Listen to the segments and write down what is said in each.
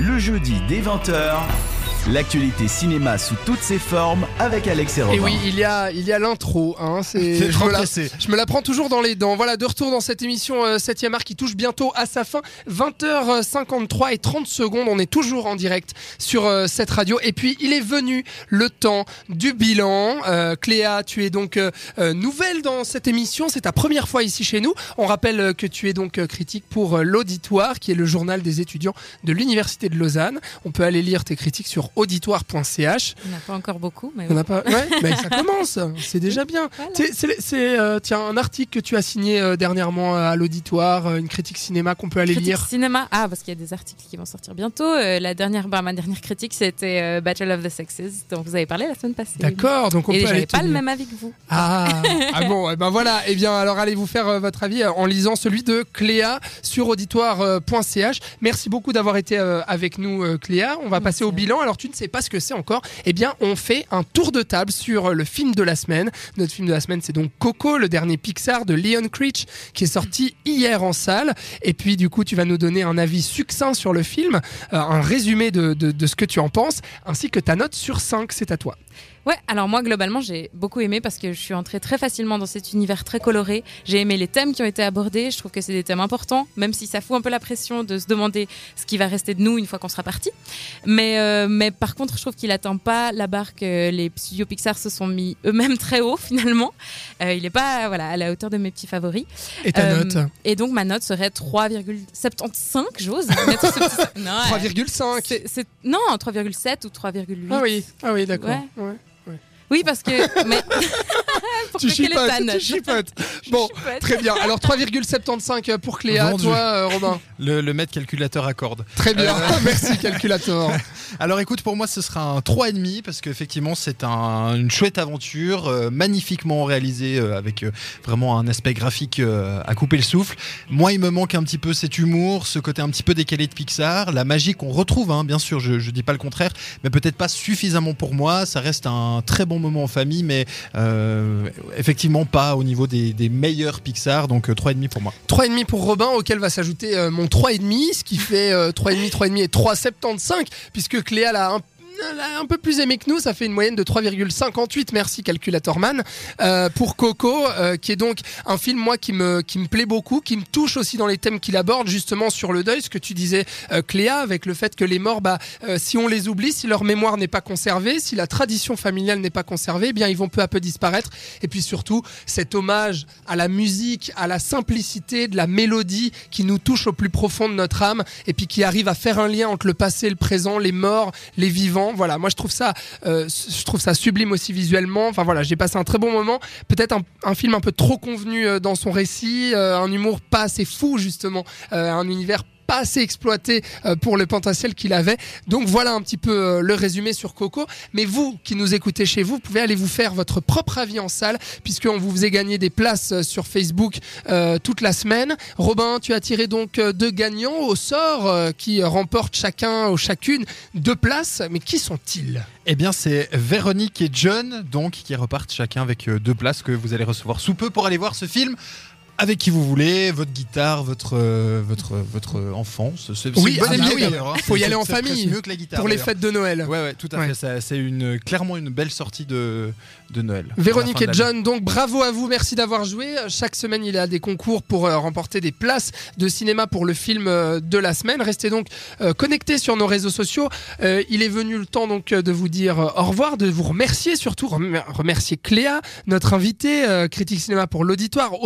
Le jeudi dès 20h, l'actualité cinéma sous toutes ses formes avec Alex et Robin. Et oui, il y a, il y a l'intro. Hein, c'est, C'est je, trop me la, je me la prends toujours dans les dents. Voilà, de retour dans cette émission euh, 7e art qui touche bientôt à sa fin. 20h53 et 30 secondes. On est toujours en direct sur euh, cette radio. Et puis, il est venu le temps du bilan. Euh, Cléa, tu es donc euh, euh, nouvelle dans cette émission. C'est ta première fois ici chez nous. On rappelle euh, que tu es donc euh, critique pour euh, l'Auditoire, qui est le journal des étudiants de l'Université de Lausanne. On peut aller lire tes critiques sur auditoire.ch. On n'a pas encore beaucoup, mais On n'a pas. Ouais, mais ça commence. C'est déjà bien. Voilà. C'est- euh, tiens un article que tu as signé euh, dernièrement à l'auditoire, euh, une critique cinéma qu'on peut aller Critique lire. cinéma. Ah, parce qu'il y a des articles qui vont sortir bientôt. Euh, la dernière, bah, ma dernière critique, c'était euh, Battle of the Sexes, dont vous avez parlé la semaine passée. D'accord, donc on Et peut aller pas le même avis que vous. Ah, ah bon, eh ben voilà. Eh bien, alors allez vous faire euh, votre avis euh, en lisant celui de Cléa sur auditoire.ch. Merci beaucoup d'avoir été euh, avec nous, euh, Cléa. On va passer au bilan. Alors, tu ne sais pas ce que c'est encore. Eh bien, on fait un tour de table sur le film de la semaine. Notre film de la semaine, c'est donc Coco, le dernier Pixar de Leon Creech, qui est sorti hier en salle. Et puis, du coup, tu vas nous donner un avis succinct sur le film, euh, un résumé de, de- de ce que tu en penses, ainsi que ta note sur 5. C'est à toi. Ouais, alors moi globalement j'ai beaucoup aimé parce que je suis entrée très facilement dans cet univers très coloré. J'ai aimé les thèmes qui ont été abordés, je trouve que c'est des thèmes importants, même si ça fout un peu la pression de se demander ce qui va rester de nous une fois qu'on sera parti. Mais, euh, mais par contre, je trouve qu'il atteint pas la barre que les studios Pixar se sont mis eux-mêmes très haut finalement. Euh, il est pas voilà, à la hauteur de mes petits favoris. Et ta Euh, note Et donc ma note serait 3,75, j'ose. mettre ce petit- Non, ouais. 3,5. C'est- c'est- Non, 3,7 ou 3,8. Ah oui, ah oui, d'accord. Ouais. Ouais. Oui, parce que. Mais... Tu chipotes, tu chipotes. Bon, chipote. très bien. Alors 3,75 pour Cléa, Vendu. toi euh, Robin. Le, le maître calculateur accorde. Très bien. Merci calculateur. Alors écoute, pour moi ce sera un 3,5 parce qu'effectivement c'est un- une chouette aventure, euh, magnifiquement réalisée euh, avec euh, vraiment un aspect graphique euh, à couper le souffle. Moi il me manque un petit peu cet humour, ce côté un petit peu décalé de Pixar, la magie qu'on retrouve, hein, bien sûr, je, je dis pas le contraire, mais peut-être pas suffisamment pour moi. Ça reste un très bon moment en famille, mais euh, effectivement pas au niveau des, meilleurs Pixar, donc euh, 3,5 pour moi. 3,5 pour Robin, auquel va s'ajouter euh, mon 3,5, ce qui fait euh, 3,5, 3,5 et 3,75, puisque Cléa l'a un a un peu plus aimé que nous, ça fait une moyenne de 3,58. Merci Calculatorman euh, pour Coco, euh, qui est donc un film moi qui me qui me plaît beaucoup, qui me touche aussi dans les thèmes qu'il aborde justement sur le deuil, ce que tu disais euh, Cléa, avec le fait que les morts, bah euh, si on les oublie, si leur mémoire n'est pas conservée, si la tradition familiale n'est pas conservée, eh bien ils vont peu à peu disparaître. Et puis surtout cet hommage à la musique, à la simplicité de la mélodie qui nous touche au plus profond de notre âme et puis qui arrive à faire un lien entre le passé, le présent, les morts, les vivants. Voilà, moi je trouve ça, euh, je trouve ça sublime aussi visuellement. Enfin voilà, j'ai passé un très bon moment. Peut-être un, un film un peu trop convenu euh, dans son récit, euh, un humour pas assez fou justement, un univers pas assez exploité euh, pour le potentiel qu'il avait. Donc voilà un petit peu euh, le résumé sur Coco. Mais vous qui nous écoutez chez vous, pouvez aller vous faire votre propre avis en salle, puisqu'on vous faisait gagner des places euh, sur Facebook toute la semaine. Robin, tu as tiré donc deux gagnants au sort qui remportent chacun ou chacune deux places. Mais qui sont-ils? Eh bien, c'est Véronique et John, donc, qui repartent chacun avec deux places que vous allez recevoir sous peu pour aller voir ce film. Avec qui vous voulez, votre guitare, votre euh, votre. C'est- c'est Oui, ah bah oui, d'ailleurs, hein. faut y aller en famille mieux que la guitare, pour les d'ailleurs. fêtes de Noël Ouais, ouais, tout à Ouais. fait. ça- C'est une clairement une belle sortie de de Noël. Véronique et. John, donc bravo à vous, merci d'avoir joué. Chaque semaine, il y a des concours pour euh, remporter des places de cinéma pour le film euh, de la semaine. Restez donc euh, connectés sur nos réseaux sociaux. Euh, il est venu le temps donc euh, de vous dire euh, au revoir, de vous remercier surtout, remer- remercier Cléa, notre invitée, euh, critique cinéma pour l'auditoire,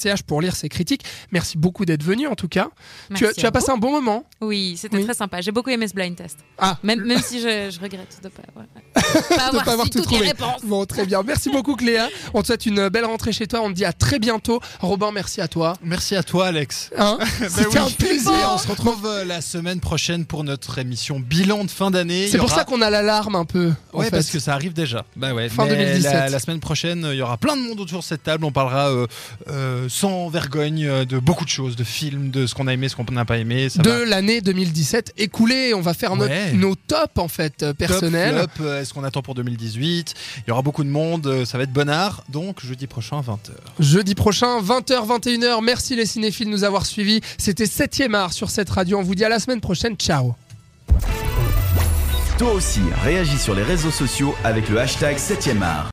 auditoire.ch pour lire ses critiques. Merci beaucoup d'être venu en tout cas. Tu as, tu passé un bon moment. Oui, c'était Oui. très sympa. J'ai beaucoup aimé ce blind test. Ah. Même, même si je, je regrette de pas, ouais. pas avoir, pas avoir tout toutes trouvé. les réponses. Bon, très bien. Merci beaucoup Cléa. On te souhaite une belle rentrée chez toi. On te dit à très bientôt. Robin, merci à toi. Merci à toi, Alex. Hein C'était oui. un plaisir. On se retrouve euh, la semaine prochaine pour notre émission bilan de fin d'année. C'est pour ça qu'on a l'alarme un peu. en Ouais, fait. parce que ça arrive déjà. Bah ouais. Fin mais 2017. La, la semaine prochaine, il y aura plein de monde autour de cette table. On parlera euh, euh, sans vergogne euh, de beaucoup de choses, de films, de ce qu'on a aimé, ce qu'on n'a pas aimé. Ça de va. l'année 2017 écoulée. On va faire Ouais. nos tops en fait euh, Top, personnels. euh, est-ce qu'on attend pour 2018 Il y aura beaucoup de monde, euh, ça va être bonnard. Donc jeudi prochain, 20h. Jeudi prochain, 20h, 21h. Merci les cinéphiles de nous avoir suivis. C'était 7ème art sur cette radio. On vous dit à la semaine prochaine. Ciao. Toi aussi, réagis sur les réseaux sociaux avec le hashtag 7ème art.